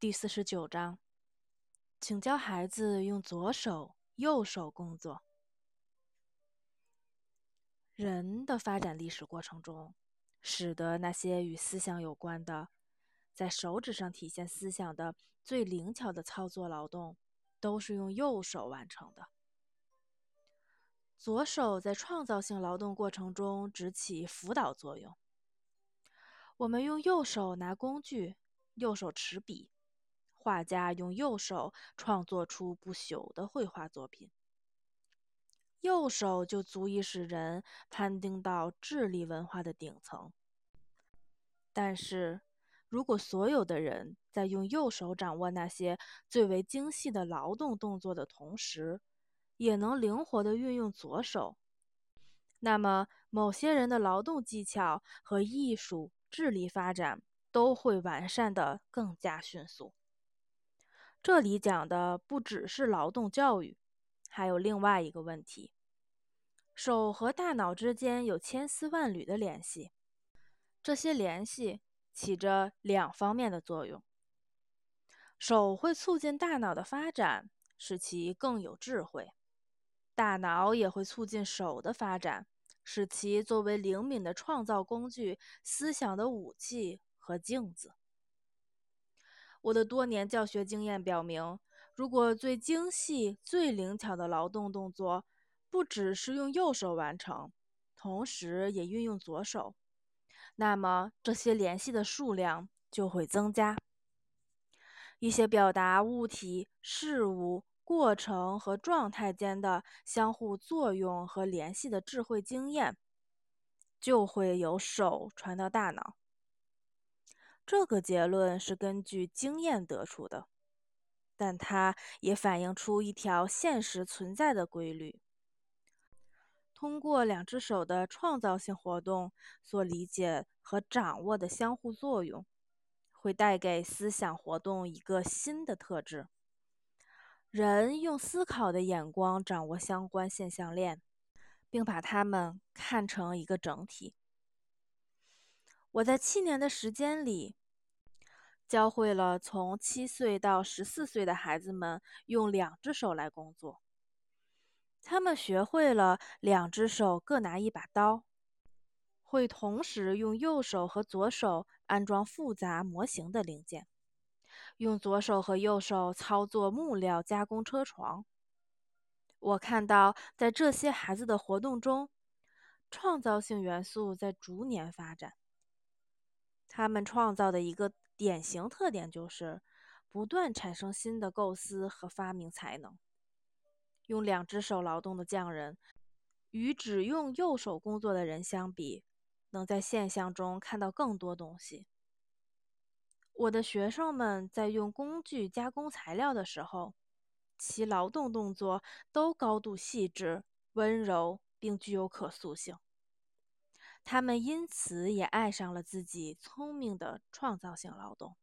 第四十九章，请教孩子用左手、右手工作。人的发展历史过程中，使得那些与思想有关的，在手指上体现思想的最灵巧的操作劳动，都是用右手完成的。左手在创造性劳动过程中只起辅导作用。我们用右手拿工具，右手持笔。画家用右手创作出不朽的绘画作品，右手就足以使人攀登到智力文化的顶层。但是，如果所有的人在用右手掌握那些最为精细的劳动动作的同时，也能灵活地运用左手，那么某些人的劳动技巧和艺术智力发展都会完善的更加迅速。这里讲的不只是劳动教育，还有另外一个问题：手和大脑之间有千丝万缕的联系，这些联系起着两方面的作用。手会促进大脑的发展，使其更有智慧；大脑也会促进手的发展，使其作为灵敏的创造工具、思想的武器和镜子。我的多年教学经验表明，如果最精细、最灵巧的劳动动作不只是用右手完成，同时也运用左手，那么这些联系的数量就会增加。一些表达物体、事物、过程和状态间的相互作用和联系的智慧经验，就会由手传到大脑。这个结论是根据经验得出的，但它也反映出一条现实存在的规律：通过两只手的创造性活动所理解和掌握的相互作用，会带给思想活动一个新的特质。人用思考的眼光掌握相关现象链，并把它们看成一个整体。我在七年的时间里，教会了从七岁到十四岁的孩子们用两只手来工作。他们学会了两只手各拿一把刀，会同时用右手和左手安装复杂模型的零件，用左手和右手操作木料加工车床。我看到，在这些孩子的活动中，创造性元素在逐年发展。他们创造的一个典型特点就是不断产生新的构思和发明才能。用两只手劳动的匠人，与只用右手工作的人相比，能在现象中看到更多东西。我的学生们在用工具加工材料的时候，其劳动动作都高度细致、温柔，并具有可塑性。他们因此也爱上了自己聪明的创造性劳动。